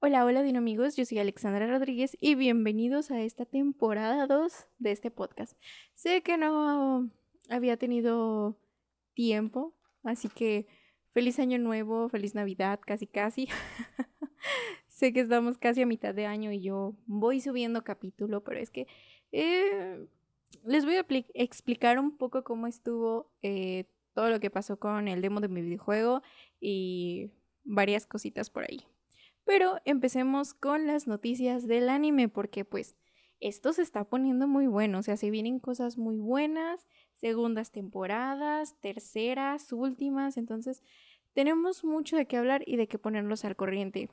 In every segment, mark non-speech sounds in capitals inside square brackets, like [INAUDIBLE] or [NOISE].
Hola, hola amigos, yo soy Alexandra Rodríguez y bienvenidos a esta temporada 2 de este podcast. Sé que no había tenido tiempo, así que feliz año nuevo, feliz Navidad, casi casi. [LAUGHS] sé que estamos casi a mitad de año y yo voy subiendo capítulo, pero es que eh, les voy a explicar un poco cómo estuvo eh, todo lo que pasó con el demo de mi videojuego y varias cositas por ahí. Pero empecemos con las noticias del anime porque pues esto se está poniendo muy bueno, o sea, se vienen cosas muy buenas, segundas temporadas, terceras, últimas, entonces tenemos mucho de qué hablar y de qué ponernos al corriente.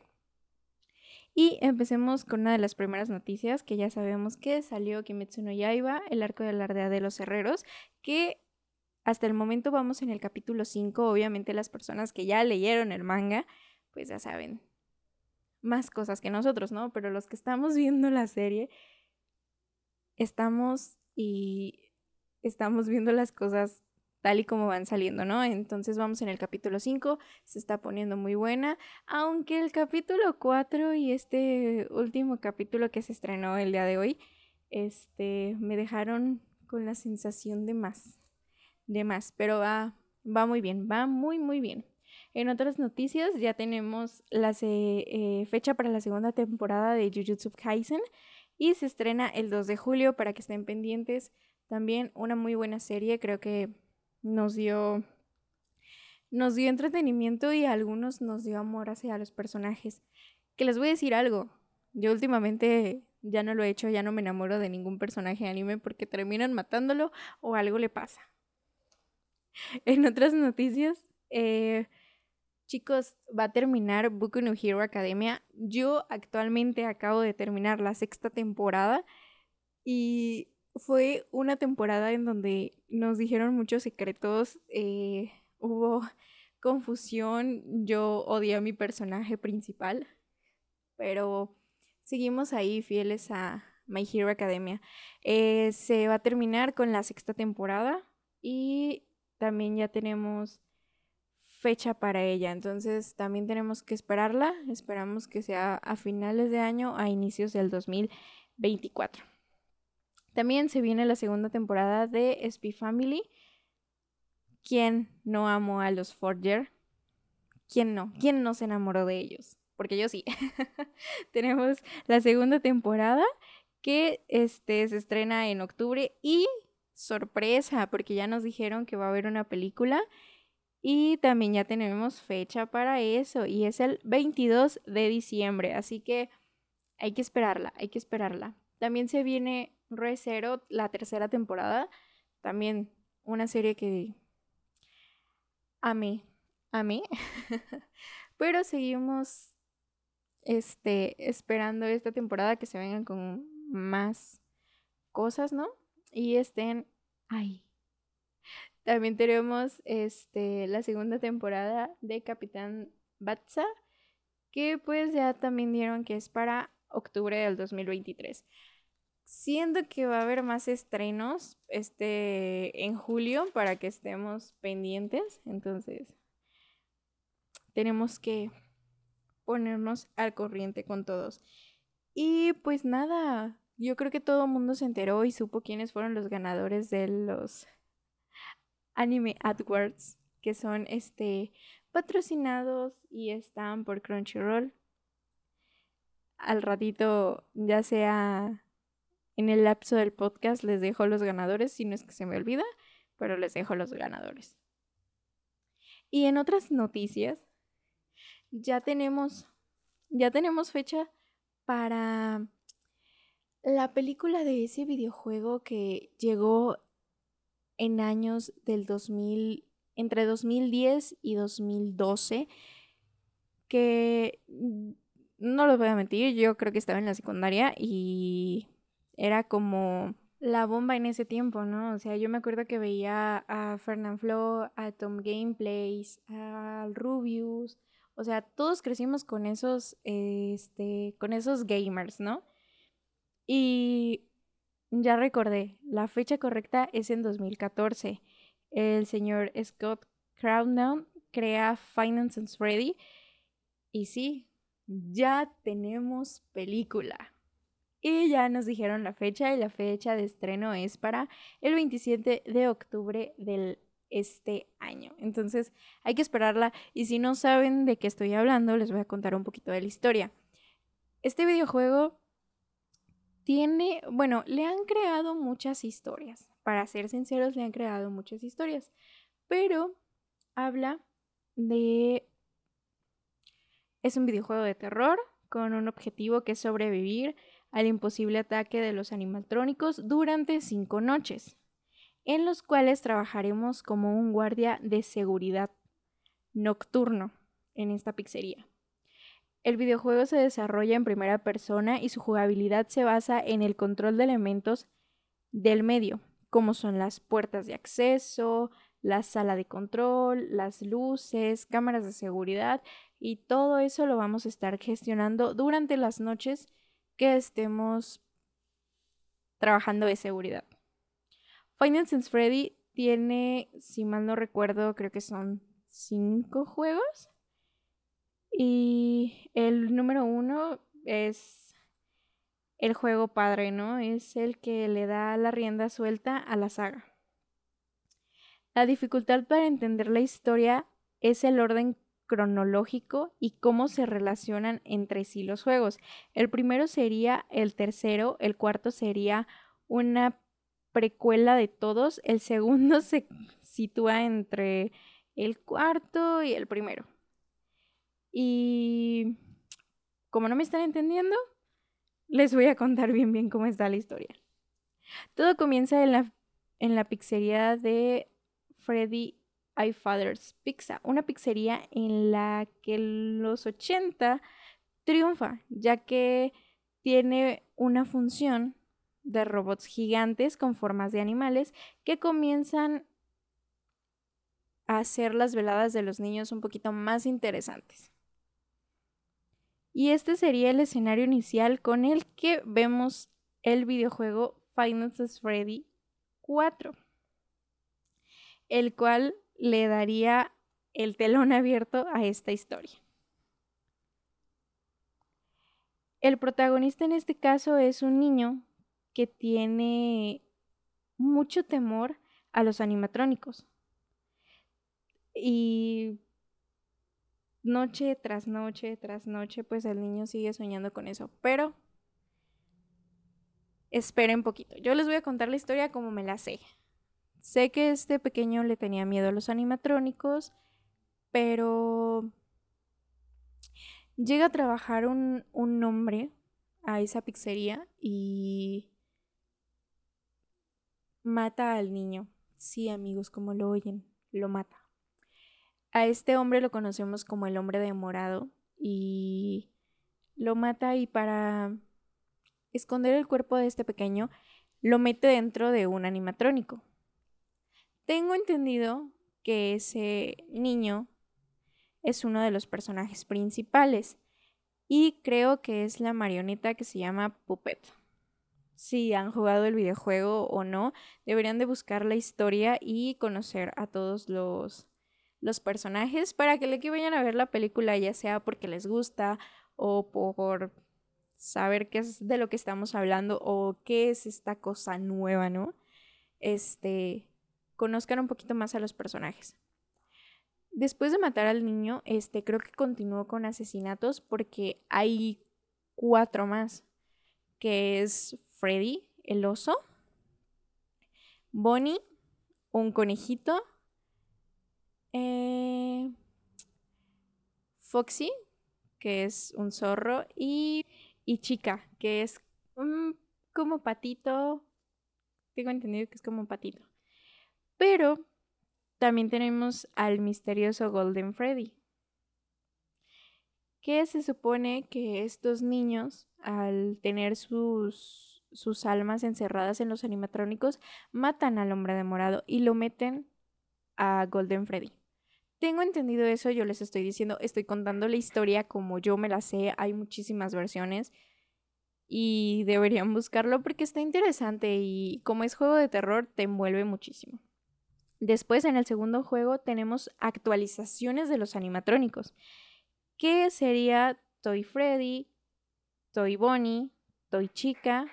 Y empecemos con una de las primeras noticias que ya sabemos que salió Kimetsu no Yaiba, el arco de la aldea de los herreros, que hasta el momento vamos en el capítulo 5, obviamente las personas que ya leyeron el manga, pues ya saben, más cosas que nosotros, ¿no? Pero los que estamos viendo la serie, estamos y estamos viendo las cosas tal y como van saliendo, ¿no? Entonces vamos en el capítulo 5, se está poniendo muy buena, aunque el capítulo 4 y este último capítulo que se estrenó el día de hoy, este, me dejaron con la sensación de más, de más, pero va, va muy bien, va muy, muy bien. En otras noticias ya tenemos la eh, fecha para la segunda temporada de Jujutsu Kaisen y se estrena el 2 de julio para que estén pendientes. También una muy buena serie, creo que nos dio nos dio entretenimiento y a algunos nos dio amor hacia los personajes. Que les voy a decir algo. Yo últimamente ya no lo he hecho, ya no me enamoro de ningún personaje anime porque terminan matándolo o algo le pasa. [LAUGHS] En otras noticias, eh, Chicos, va a terminar Boku no Hero Academia. Yo actualmente acabo de terminar la sexta temporada y fue una temporada en donde nos dijeron muchos secretos, eh, hubo [LAUGHS] confusión, yo odié a mi personaje principal, pero seguimos ahí fieles a My Hero Academia. Eh, se va a terminar con la sexta temporada y también ya tenemos fecha para ella, entonces también tenemos que esperarla, esperamos que sea a finales de año, a inicios del 2024. También se viene la segunda temporada de Spy Family. ¿Quién no amó a los Forger? ¿Quién no? ¿Quién no se enamoró de ellos? Porque yo sí. [LAUGHS] Tenemos la segunda temporada que este, se estrena en octubre y sorpresa, porque ya nos dijeron que va a haber una película y también ya tenemos fecha para eso y es el 22 de diciembre, así que hay que esperarla, hay que esperarla. También se viene Re Zero, la tercera temporada, también una serie que amé, amé, [LAUGHS] pero seguimos este, esperando esta temporada que se vengan con más cosas, ¿no? Y estén ahí. También tenemos este, la segunda temporada de Capitán Batsa, que pues ya también dieron que es para octubre del 2023. Siendo que va a haber más estrenos este, en julio para que estemos pendientes. Entonces, tenemos que ponernos al corriente con todos. Y pues nada, yo creo que todo el mundo se enteró y supo quiénes fueron los ganadores de los Anime AdWords, que son este patrocinados y están por Crunchyroll. Al ratito, ya sea en el lapso del podcast, les dejo los ganadores, si no es que se me olvida, pero les dejo los ganadores. Y en otras noticias, ya tenemos, ya tenemos fecha para la película de ese videojuego que llegó en años del 2000, entre 2010 y 2012, que mm, no lo voy a mentir, yo creo que estaba en la secundaria y era como la bomba en ese tiempo, ¿no? O sea, yo me acuerdo que veía a Fernand Flo, a Tom Gameplays, a Rubius, o sea, todos crecimos con esos, este, con esos gamers, ¿no? Y ya recordé, la fecha correcta es en 2014. El señor Scott Crowdown crea Finance and Ready Y sí, ya tenemos película. Y ya nos dijeron la fecha y la fecha de estreno es para el 27 de octubre del este año. Entonces hay que esperarla y si no saben de qué estoy hablando, les voy a contar un poquito de la historia. Este videojuego tiene, bueno, le han creado muchas historias. Para ser sinceros, le han creado muchas historias. Pero habla de... Es un videojuego de terror con un objetivo que es sobrevivir al imposible ataque de los animatrónicos durante cinco noches, en los cuales trabajaremos como un guardia de seguridad nocturno en esta pizzería. El videojuego se desarrolla en primera persona y su jugabilidad se basa en el control de elementos del medio, como son las puertas de acceso, la sala de control, las luces, cámaras de seguridad y todo eso lo vamos a estar gestionando durante las noches que estemos trabajando de seguridad. Final Sense Freddy tiene, si mal no recuerdo, creo que son cinco juegos. Y el número uno es el juego padre, ¿no? Es el que le da la rienda suelta a la saga. La dificultad para entender la historia es el orden cronológico y cómo se relacionan entre sí los juegos. El primero sería el tercero, el cuarto sería una precuela de todos, el segundo [LAUGHS] se sitúa entre el cuarto y el primero. Y como no me están entendiendo, les voy a contar bien bien cómo está la historia. Todo comienza en la, en la pizzería de Freddy iFathers Pizza, una pizzería en la que los 80 triunfa, ya que tiene una función de robots gigantes con formas de animales que comienzan a hacer las veladas de los niños un poquito más interesantes. Y este sería el escenario inicial con el que vemos el videojuego Final Freddy 4, el cual le daría el telón abierto a esta historia. El protagonista en este caso es un niño que tiene mucho temor a los animatrónicos. Y noche tras noche tras noche, pues el niño sigue soñando con eso. Pero esperen poquito. Yo les voy a contar la historia como me la sé. Sé que este pequeño le tenía miedo a los animatrónicos, pero llega a trabajar un, un hombre a esa pizzería y mata al niño. Sí, amigos, como lo oyen, lo mata. A este hombre lo conocemos como el hombre de morado y lo mata y para esconder el cuerpo de este pequeño lo mete dentro de un animatrónico. Tengo entendido que ese niño es uno de los personajes principales y creo que es la marioneta que se llama Puppet. Si han jugado el videojuego o no, deberían de buscar la historia y conocer a todos los, los personajes para que le que vayan a ver la película, ya sea porque les gusta o por saber qué es de lo que estamos hablando o qué es esta cosa nueva, ¿no? Este, conozcan un poquito más a los personajes. Después de matar al niño, este creo que continuó con asesinatos porque hay cuatro más, que es Freddy, el oso, Bonnie, un conejito, eh, Foxy, que es un zorro, y, y Chica, que es como patito. Tengo entendido que es como un patito. Pero también tenemos al misterioso Golden Freddy, que se supone que estos niños, al tener sus, sus almas encerradas en los animatrónicos, matan al hombre de morado y lo meten a Golden Freddy. Tengo entendido eso, yo les estoy diciendo, estoy contando la historia como yo me la sé, hay muchísimas versiones y deberían buscarlo porque está interesante y como es juego de terror te envuelve muchísimo. Después, en el segundo juego, tenemos actualizaciones de los animatrónicos. que sería Toy Freddy, Toy Bonnie, Toy Chica,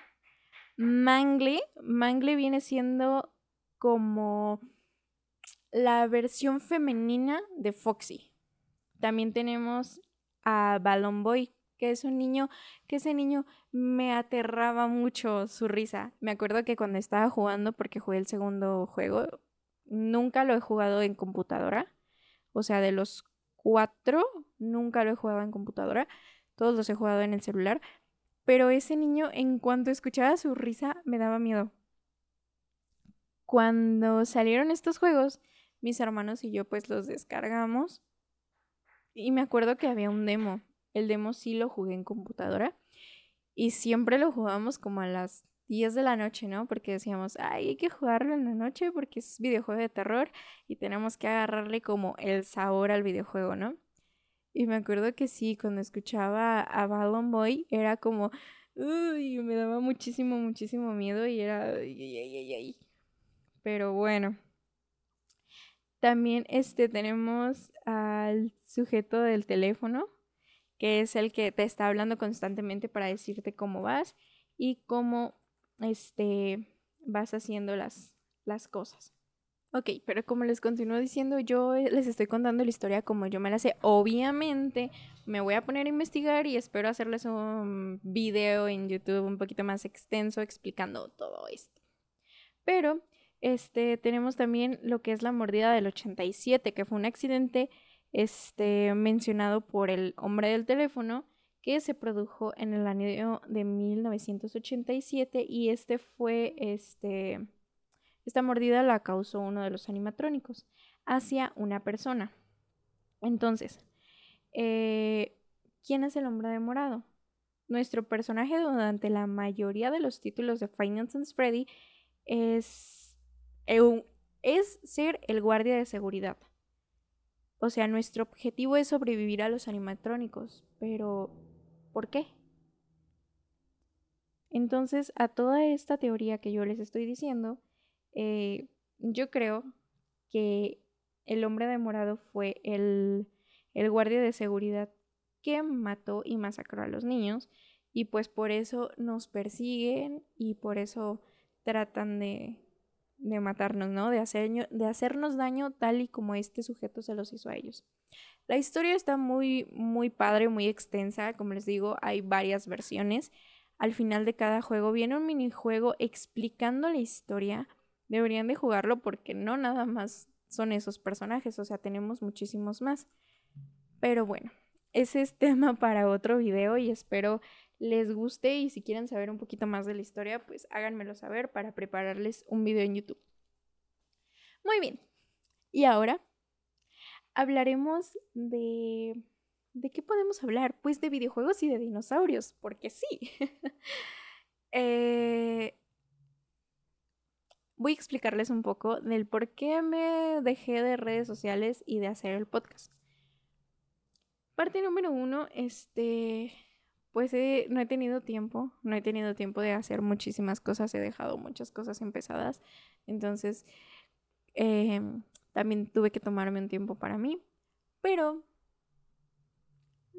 Mangle. Mangle viene siendo como la versión femenina de Foxy. También tenemos a Balloon Boy, que es un niño, que ese niño me aterraba mucho su risa. Me acuerdo que cuando estaba jugando, porque jugué el segundo juego, nunca lo he jugado en computadora. O sea, de los cuatro, nunca lo he jugado en computadora. Todos los he jugado en el celular. Pero ese niño, en cuanto escuchaba su risa, me daba miedo. Cuando salieron estos juegos, mis hermanos y yo pues los descargamos. Y me acuerdo que había un demo. El demo sí lo jugué en computadora. Y siempre lo jugábamos como a las 10 de la noche, ¿no? Porque decíamos, ay, hay que jugarlo en la noche porque es videojuego de terror y tenemos que agarrarle como el sabor al videojuego, ¿no? Y me acuerdo que sí, cuando escuchaba a Ballon Boy era como, uy, me daba muchísimo, muchísimo miedo y era, ay, ay, ay, ay. Pero bueno. También este tenemos al sujeto del teléfono, que es el que te está hablando constantemente para decirte cómo vas y cómo este, vas haciendo las, las cosas. Ok, pero como les continúo diciendo, yo les estoy contando la historia como yo me la sé. Obviamente me voy a poner a investigar y espero hacerles un video en YouTube un poquito más extenso explicando todo esto. Pero este, tenemos también lo que es la mordida del 87, que fue un accidente este, mencionado por el hombre del teléfono que se produjo en el año de 1987 y este fue, este, esta mordida la causó uno de los animatrónicos hacia una persona. Entonces, eh, ¿quién es el hombre de morado? Nuestro personaje durante la mayoría de los títulos de Finance and Freddy es, es ser el guardia de seguridad. O sea, nuestro objetivo es sobrevivir a los animatrónicos, pero ¿Por qué? Entonces, a toda esta teoría que yo les estoy diciendo, eh, yo creo que el hombre de morado fue el, el guardia de seguridad que mató y masacró a los niños y pues por eso nos persiguen y por eso tratan de, de matarnos, ¿no? De, hacer, de hacernos daño tal y como este sujeto se los hizo a ellos. La historia está muy, muy padre, muy extensa. Como les digo, hay varias versiones. Al final de cada juego viene un minijuego explicando la historia. Deberían de jugarlo porque no nada más son esos personajes, o sea, tenemos muchísimos más. Pero bueno, ese es [LAUGHS] tema para otro video y espero les guste y si quieren saber un poquito más de la historia, pues háganmelo saber para prepararles un video en YouTube. Muy bien. Y ahora hablaremos de... ¿De qué podemos hablar? Pues de videojuegos y de dinosaurios, porque sí. [LAUGHS] Eh, voy a explicarles un poco del por qué me dejé de redes sociales y de hacer el podcast. Parte número uno, este, pues no he tenido tiempo, no he tenido tiempo de hacer muchísimas cosas, he dejado muchas cosas empezadas, entonces em, también tuve que tomarme un tiempo para mí. Pero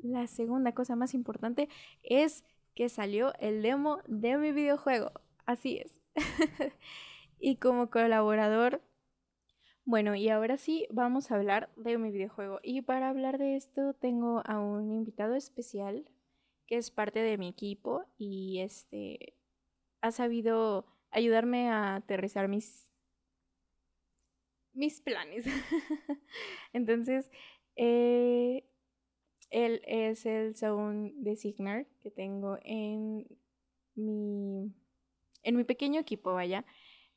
la segunda cosa más importante es que salió el demo de mi videojuego. Así es. [LAUGHS] y como colaborador, bueno, y ahora sí vamos a hablar de mi videojuego. Y para hablar de esto tengo a un invitado especial que es parte de mi equipo y este ha sabido ayudarme a aterrizar mis mis planes. [LAUGHS] Entonces, eh, él es el sound designer que tengo en mi, en mi pequeño equipo, vaya.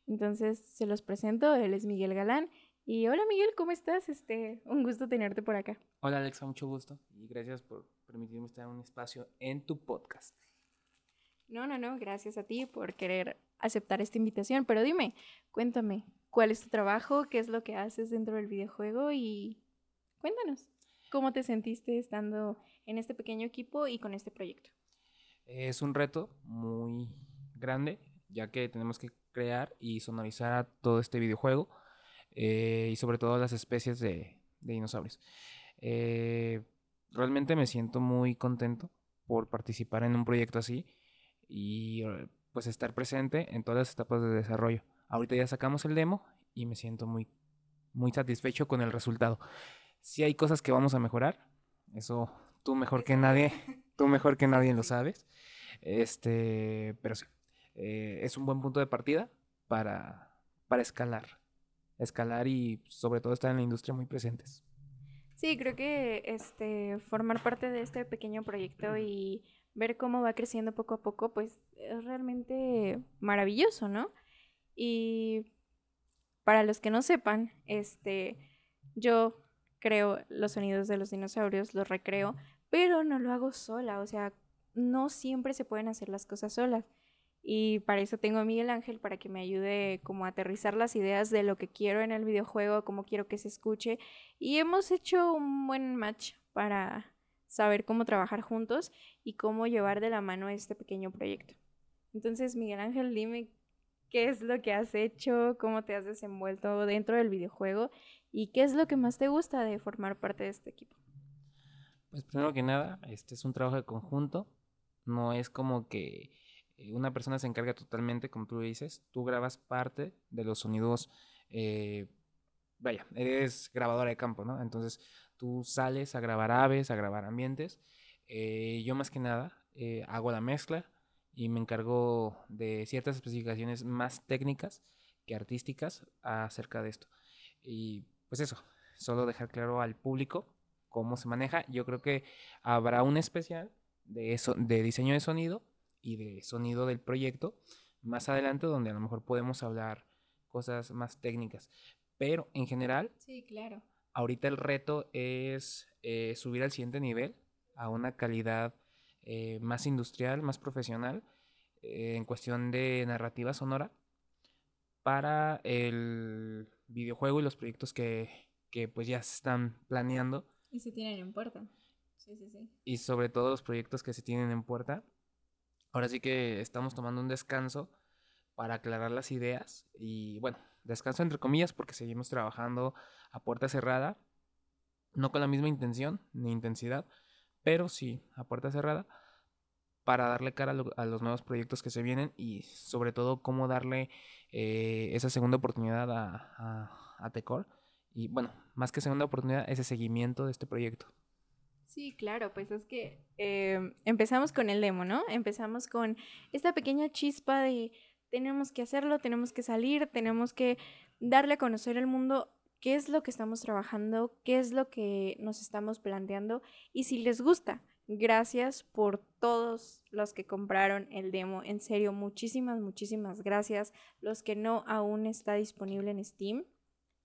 Entonces, se los presento. Él es Miguel Galán. Y hola Miguel, ¿cómo estás? Este, un gusto tenerte por acá. Hola Alexa, mucho gusto y gracias por permitirme estar en un espacio en tu podcast. No, no, no, gracias a ti por querer aceptar esta invitación, pero dime, cuéntame, cuál es tu trabajo, qué es lo que haces dentro del videojuego y cuéntanos, ¿cómo te sentiste estando en este pequeño equipo y con este proyecto? Es un reto muy grande, ya que tenemos que crear y sonorizar todo este videojuego eh, y sobre todo las especies de, dinosaurios. Eh, realmente me siento muy contento por participar en un proyecto así y eh, pues estar presente en todas las etapas de desarrollo. Ahorita ya sacamos el demo y me siento muy, muy satisfecho con el resultado. Si hay cosas que vamos a mejorar, eso tú mejor que nadie, [LAUGHS] tú mejor que nadie lo sabes. Este, pero sí, eh, es un buen punto de partida para, para escalar. Escalar y sobre todo estar en la industria muy presentes. Sí, creo que este formar parte de este pequeño proyecto y ver cómo va creciendo poco a poco, pues es realmente maravilloso, ¿no? Y para los que no sepan, este, yo creo los sonidos de los dinosaurios, los recreo, pero no lo hago sola, o sea, no siempre se pueden hacer las cosas solas. Y para eso tengo a Miguel Ángel para que me ayude como a aterrizar las ideas de lo que quiero en el videojuego, cómo quiero que se escuche. Y hemos hecho un buen match para saber cómo trabajar juntos y cómo llevar de la mano este pequeño proyecto. Entonces, Miguel Ángel, dime qué es lo que has hecho, cómo te has desenvuelto dentro del videojuego y qué es lo que más te gusta de formar parte de este equipo. Pues primero que nada, este es un trabajo de conjunto, no es como que una persona se encarga totalmente, como tú dices, tú grabas parte de los sonidos, eh, vaya, eres grabadora de campo, ¿no? Entonces tú sales a grabar aves, a grabar ambientes. Eh, yo más que nada hago la mezcla y me encargo de ciertas especificaciones más técnicas que artísticas acerca de esto. Y pues eso, solo dejar claro al público cómo se maneja. Yo creo que habrá un especial de, eso, de diseño de sonido y de sonido del proyecto más adelante donde a lo mejor podemos hablar cosas más técnicas. Pero en general, sí, claro. ahorita el reto es eh, subir al siguiente nivel, a una calidad eh, más industrial, más profesional, eh, en cuestión de narrativa sonora, para el videojuego y los proyectos que, que pues ya se están planeando. Y se tienen en puerta. Sí, sí, sí. Y sobre todo los proyectos que se tienen en puerta Ahora sí que estamos tomando un descanso para aclarar las ideas y bueno, descanso entre comillas porque seguimos trabajando a puerta cerrada, no con la misma intención ni intensidad, pero sí a puerta cerrada para darle cara a, los nuevos proyectos que se vienen y sobre todo cómo darle eh, esa segunda oportunidad a, a Tecor y bueno, más que segunda oportunidad, ese seguimiento de este proyecto. Sí, claro, pues es que em, empezamos con el demo, ¿no? Empezamos con esta pequeña chispa de tenemos que hacerlo, tenemos que salir, tenemos que darle a conocer al mundo qué es lo que estamos trabajando, qué es lo que nos estamos planteando y si les gusta. Gracias por todos los que compraron el demo. En serio, muchísimas, muchísimas gracias. Los que no aún está disponible en Steam,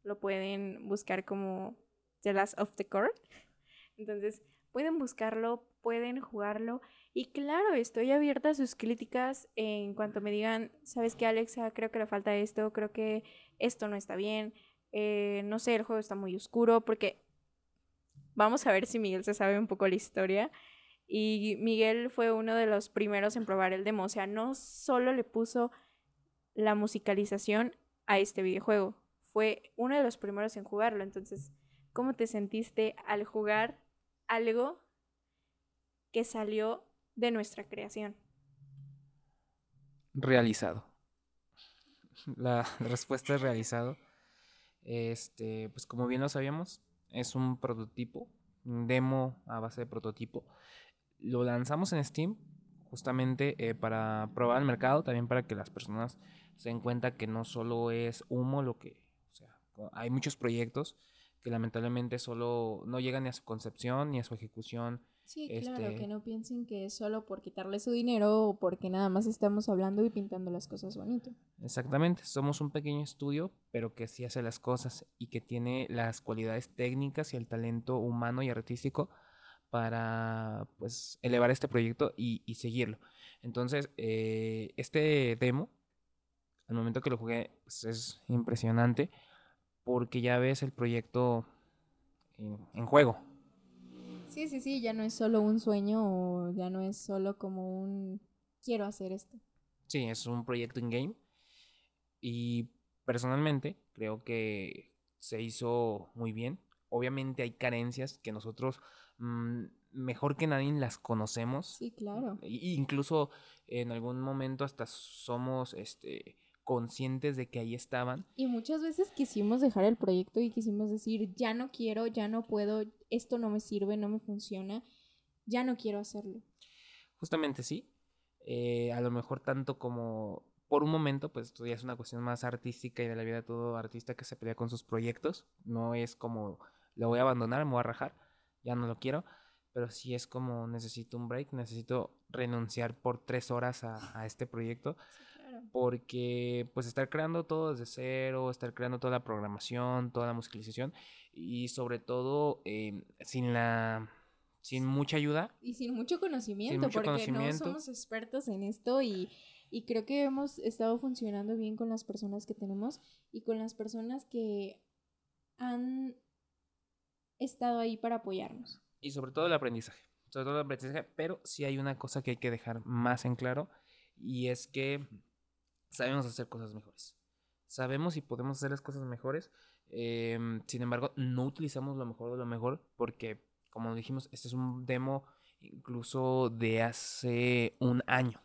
lo pueden buscar como The Last of the Core. Entonces, pueden buscarlo, pueden jugarlo. Y claro, estoy abierta a sus críticas en cuanto me digan, sabes qué Alexa, creo que le falta esto, creo que esto no está bien, eh, no sé, el juego está muy oscuro, porque vamos a ver si Miguel se sabe un poco la historia. Y Miguel fue uno de los primeros en probar el demo, o sea, no solo le puso la musicalización a este videojuego, fue uno de los primeros en jugarlo. Entonces, ¿cómo te sentiste al jugar algo que salió de nuestra creación? Realizado. [LAUGHS] La respuesta es realizado. Este, pues como bien lo sabíamos, es un prototipo, un demo a base de prototipo. Lo lanzamos en Steam justamente eh, para probar el mercado, también para que las personas se den cuenta que no solo es humo lo que, o sea, hay muchos proyectos que lamentablemente solo no llegan ni a su concepción ni a su ejecución. Sí, claro, este que no piensen que es solo por quitarle su dinero o porque nada más estamos hablando y pintando las cosas bonito. Exactamente, somos un pequeño estudio, pero que sí hace las cosas y que tiene las cualidades técnicas y el talento humano y artístico para pues elevar este proyecto y, seguirlo. Entonces, eh, este demo, al momento que lo jugué, pues, es impresionante porque ya ves el proyecto en, juego. Sí, sí, sí, ya no es solo un sueño o ya no es solo como un quiero hacer esto. Sí, es un proyecto in-game y personalmente creo que se hizo muy bien. Obviamente hay carencias que nosotros mm, mejor que nadie las conocemos. Sí, claro. Incluso en algún momento hasta somos este, conscientes de que ahí estaban. Y muchas veces quisimos dejar el proyecto y quisimos decir, ya no quiero, ya no puedo, esto no me sirve, no me funciona, ya no quiero hacerlo. Justamente sí. Eh, a lo mejor tanto como por un momento, pues esto ya es una cuestión más artística y de la vida de todo artista que se pelea con sus proyectos. No es como lo voy a abandonar, me voy a rajar, ya no lo quiero. Pero sí es como necesito un break, necesito renunciar por tres horas a, a este proyecto. Porque pues estar creando todo desde cero, estar creando toda la programación, toda la musicalización y sobre todo eh, sin la sin mucha ayuda, Y sin mucho conocimiento, mucho porque conocimiento. no somos expertos en esto y, y creo que hemos estado funcionando bien con las personas que tenemos y con las personas que han estado ahí para apoyarnos. y sobre todo el aprendizaje, sobre todo el aprendizaje, pero sí hay una cosa que hay que dejar más en claro y es que sabemos hacer cosas mejores. Sabemos y podemos hacer las cosas mejores. em, sin embargo, no utilizamos lo mejor de lo mejor porque, como dijimos, este es un demo incluso de hace un año.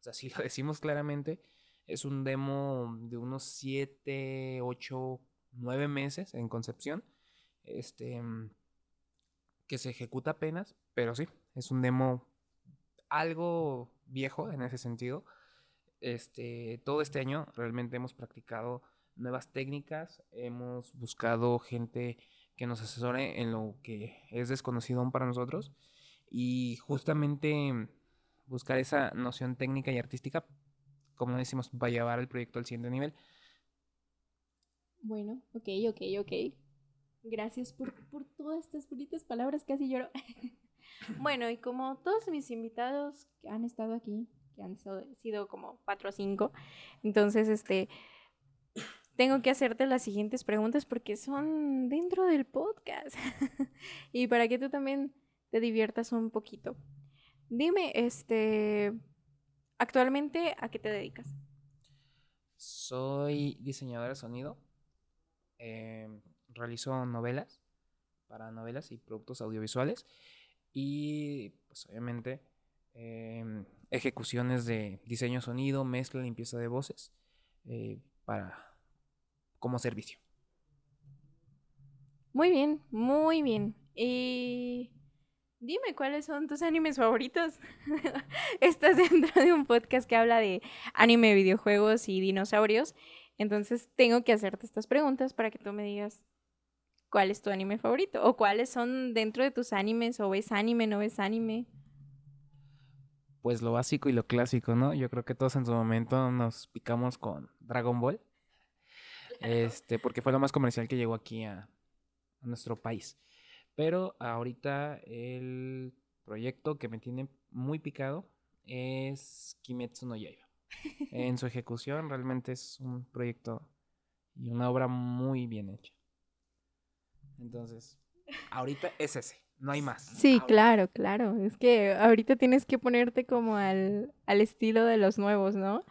O sea, si lo [LAUGHS] decimos claramente, es un demo de unos 7, 8, 9 meses en concepción. Este, que se ejecuta apenas, pero sí, es un demo algo viejo en ese sentido. Este, todo este año realmente hemos practicado nuevas técnicas, hemos buscado gente que nos asesore en lo que es desconocido aún para nosotros y justamente buscar esa noción técnica y artística, como decimos, va a llevar el proyecto al siguiente nivel. Bueno, ok, ok, ok. Gracias por, por todas estas bonitas palabras, casi lloro. [LAUGHS] bueno, y como todos mis invitados que han estado aquí, que han sido como cuatro o cinco, entonces, este, tengo que hacerte las siguientes preguntas porque son dentro del podcast. [LAUGHS] y para que tú también te diviertas un poquito. Dime, este, actualmente, ¿a qué te dedicas? Soy diseñador de sonido. em, realizo novelas para novelas y productos audiovisuales. Y pues obviamente em, ejecuciones de diseño sonido, mezcla, limpieza de voces eh, para como servicio. Muy bien, muy bien. Y dime cuáles son tus animes favoritos. [LAUGHS] Estás dentro de un podcast que habla de anime, videojuegos y dinosaurios. Entonces tengo que hacerte estas preguntas para que tú me digas cuál es tu anime favorito o cuáles son dentro de tus animes o ves anime, no ves anime. Pues lo básico y lo clásico, ¿no? Yo creo que todos en su momento nos picamos con Dragon Ball. Este, porque fue lo más comercial que llegó aquí a, a nuestro país. Pero ahorita el proyecto que me tiene muy picado es Kimetsu no Yaiba. [LAUGHS] En su ejecución realmente es un proyecto y una obra muy bien hecha. Entonces, ahorita es ese, no hay más. Sí, claro, claro. Es que ahorita tienes que ponerte como al, al estilo de los nuevos, ¿no?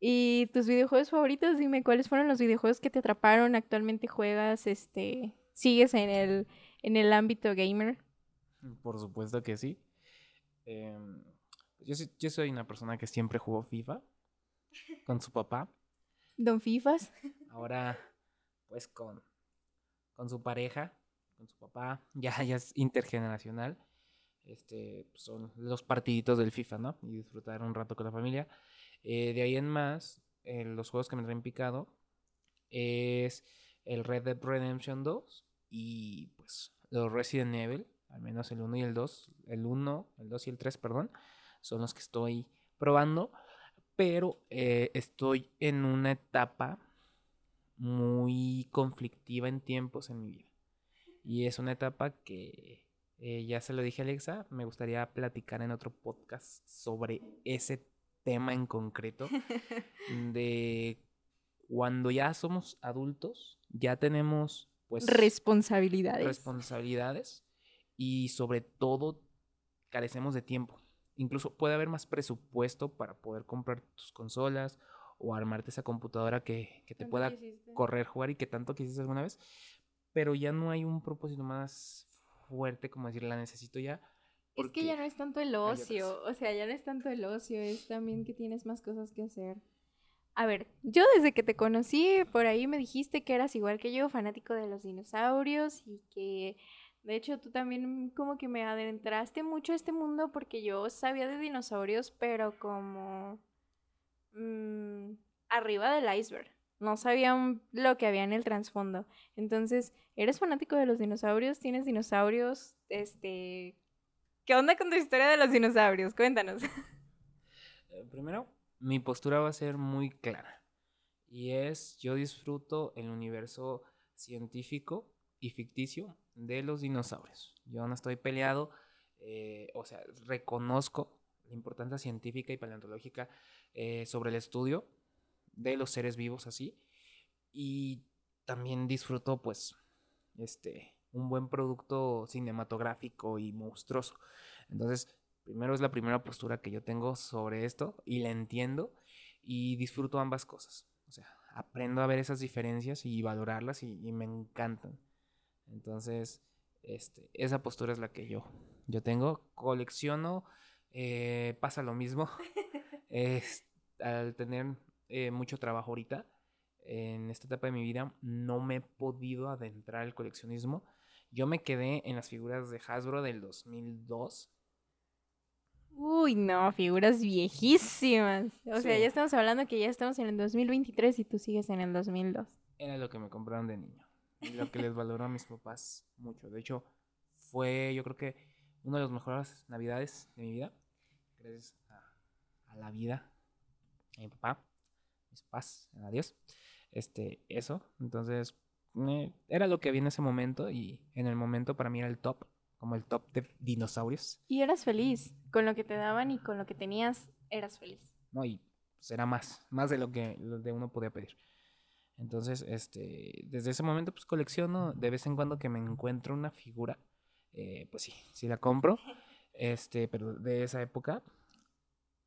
Y tus videojuegos favoritos, dime cuáles fueron los videojuegos que te atraparon, actualmente juegas, este, sigues en el, en el ámbito gamer. Por supuesto que sí. Em, yo, soy, yo soy una persona que siempre jugó FIFA con su papá. Don Fifas. Ahora, pues con, con su pareja, con su papá, [LAUGHS] ya, ya es intergeneracional. Este, son los partiditos del FIFA, ¿no? Y disfrutar un rato con la familia. Eh, de ahí en más, eh, los juegos que me traen picado es el Red Dead Redemption 2 y pues los Resident Evil, al menos el 1 y el 2, el 1, el 2 y el 3, perdón, son los que estoy probando, pero eh, estoy en una etapa muy conflictiva en tiempos en mi vida. Y es una etapa que eh, ya se lo dije a Alexa, me gustaría platicar en otro podcast sobre ese tema en concreto [LAUGHS] de cuando ya somos adultos, ya tenemos pues Responsabilidades. responsabilidades y sobre todo carecemos de tiempo. Incluso puede haber más presupuesto para poder comprar tus consolas o armarte esa computadora que, que te pueda correr, jugar y que tanto quisiste alguna vez, pero ya no hay un propósito más fuerte como decir, la necesito ya. Es que ya no es tanto el ocio, o sea, ya no es tanto el ocio, es también que tienes más cosas que hacer. A ver, yo desde que te conocí, por ahí me dijiste que eras igual que yo, fanático de los dinosaurios y que de hecho tú también como que me adentraste mucho a este mundo porque yo sabía de dinosaurios, pero como mm, arriba del iceberg. No sabía lo que había en el trasfondo. Entonces, ¿eres fanático de los dinosaurios? ¿Tienes dinosaurios? Este, ¿Qué onda con tu historia de los dinosaurios? Cuéntanos. [LAUGHS] Eh, primero, mi postura va a ser muy clara. Y es, yo disfruto el universo científico y ficticio de los dinosaurios. Yo no estoy peleado, eh, o sea, reconozco la importancia científica y paleontológica eh, sobre el estudio de los seres vivos así. Y también disfruto, pues, este, un buen producto cinematográfico y monstruoso. Entonces, primero es la primera postura que yo tengo sobre esto y la entiendo y disfruto ambas cosas. O sea, aprendo a ver esas diferencias y valorarlas y, me encantan. Entonces, este, esa postura es la que yo, yo tengo. Colecciono, eh, pasa lo mismo. [LAUGHS] es, al tener eh, mucho trabajo ahorita, en esta etapa de mi vida, no me he podido adentrar al coleccionismo. Yo me quedé en las figuras de Hasbro del 2002. Uy, no, figuras viejísimas. O sea, ya estamos hablando que ya estamos en el 2023 y tú sigues en el 2002. Era lo que me compraron de niño. Lo que les valoró a mis papás mucho. De hecho, fue yo creo que una de las mejores navidades de mi vida. Gracias a, la vida, a mi papá, mis papás, adiós. Este, eso. Entonces, era lo que había en ese momento y en el momento para mí era el top, como el top de dinosaurios. Y eras feliz, con lo que te daban y con lo que tenías, eras feliz. No, y pues era más, más de lo que de uno podía pedir. Entonces, este, desde ese momento pues colecciono, de vez en cuando que me encuentro una figura, eh, pues sí, sí la compro, [LAUGHS] este, pero de esa época.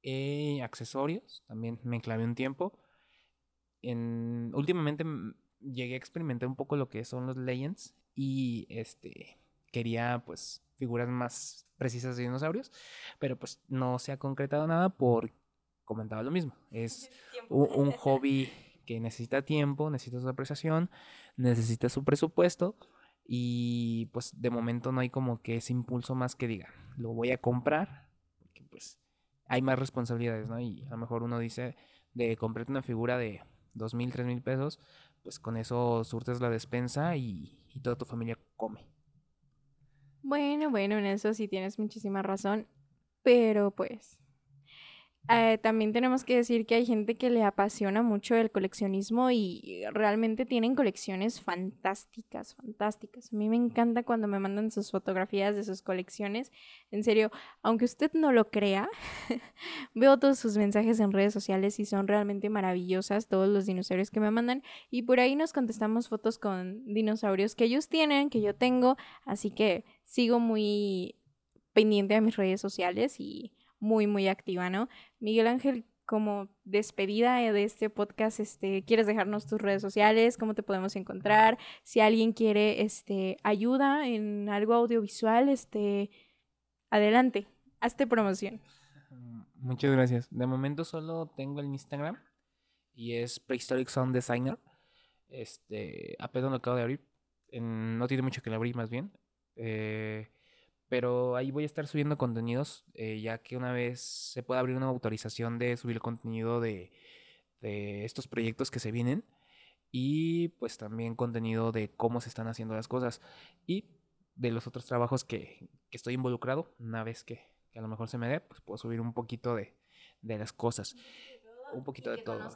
Eh, accesorios, también me clavé un tiempo. En, últimamente llegué a experimentar un poco lo que son los Legends y este quería pues figuras más precisas de dinosaurios, pero pues no se ha concretado nada por comentaba lo mismo. Es [LAUGHS] un, [LAUGHS] hobby que necesita tiempo, necesita su apreciación, necesita su presupuesto y pues de momento no hay como que ese impulso más que diga, lo voy a comprar, porque pues hay más responsabilidades, ¿no? Y a lo mejor uno dice de comprarte una figura de dos mil, tres mil pesos, pues con eso surtes la despensa y, toda tu familia come. Bueno, bueno, en eso sí tienes muchísima razón, pero pues eh, también tenemos que decir que hay gente que le apasiona mucho el coleccionismo y realmente tienen colecciones fantásticas, fantásticas. A mí me encanta cuando me mandan sus fotografías de sus colecciones. En serio, aunque usted no lo crea, [LAUGHS] veo todos sus mensajes en redes sociales y son realmente maravillosas todos los dinosaurios que me mandan. Y por ahí nos contestamos fotos con dinosaurios que ellos tienen, que yo tengo. Así que sigo muy pendiente a mis redes sociales y muy, muy activa, ¿no? Miguel Ángel, como despedida de este podcast, este, ¿quieres dejarnos tus redes sociales? ¿Cómo te podemos encontrar? Si alguien quiere este, ayuda en algo audiovisual, este, adelante, hazte promoción. Muchas gracias. De momento solo tengo el Instagram y es Prehistoric Sound Designer. Este, apenas lo acabo de abrir. no tiene mucho que lo abrir más bien. Eh, pero ahí voy a estar subiendo contenidos, eh, ya que una vez se puede abrir una autorización de subir contenido de, estos proyectos que se vienen y pues también contenido de cómo se están haciendo las cosas y de los otros trabajos que, estoy involucrado. Una vez que, a lo mejor se me dé, pues puedo subir un poquito de, las cosas. Un poquito de todo.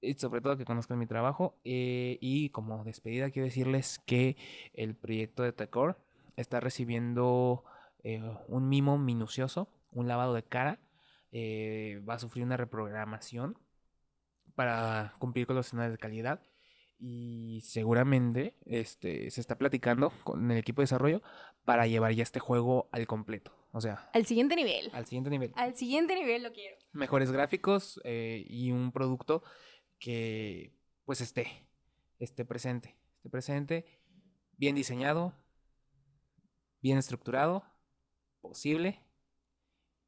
Y sobre todo que conozcan mi trabajo. Eh, y como despedida quiero decirles que el proyecto de Tecor está recibiendo eh, un mimo minucioso, un lavado de cara, eh, va a sufrir una reprogramación para cumplir con los estándares de calidad y seguramente este, se está platicando con el equipo de desarrollo para llevar ya este juego al completo. O sea, al siguiente nivel. Al siguiente nivel. Al siguiente nivel lo quiero. Mejores gráficos eh, y un producto que pues esté, esté presente, esté presente, bien diseñado, bien estructurado, posible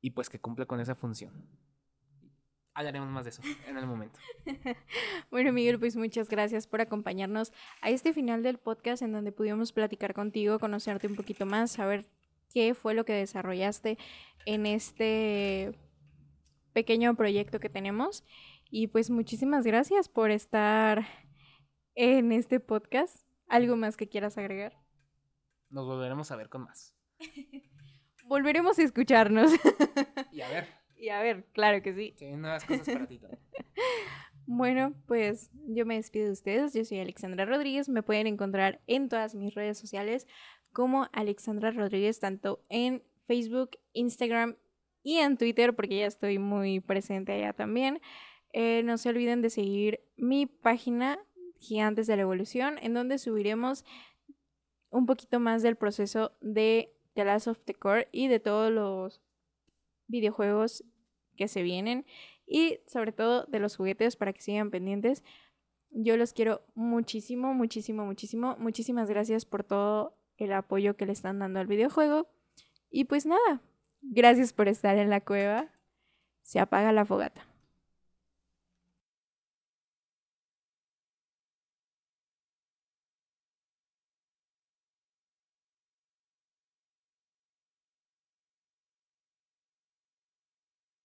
y pues que cumple con esa función. Hablaremos más de eso en el momento. [LAUGHS] bueno, Miguel, pues muchas gracias por acompañarnos a este final del podcast en donde pudimos platicar contigo, conocerte un poquito más, saber qué fue lo que desarrollaste en este pequeño proyecto que tenemos. Y pues muchísimas gracias por estar en este podcast. ¿Algo más que quieras agregar? Nos volveremos a ver con más. [LAUGHS] Volveremos a escucharnos. y a ver. Y a ver, claro que sí. Sí, nuevas cosas para ti también. [LAUGHS] Bueno, pues yo me despido de ustedes. Yo soy Alexandra Rodríguez. Me pueden encontrar en todas mis redes sociales como Alexandra Rodríguez, tanto en Facebook, Instagram y en Twitter, porque ya estoy muy presente allá también. Eh, no se olviden de seguir mi página Gigantes de la Evolución, en donde subiremos un poquito más del proceso de The Last of the Core y de todos los videojuegos que se vienen y sobre todo de los juguetes para que sigan pendientes. Yo los quiero muchísimo, muchísimo, muchísimo. Muchísimas gracias por todo el apoyo que le están dando al videojuego. Y pues nada, gracias por estar en la cueva. Se apaga la fogata.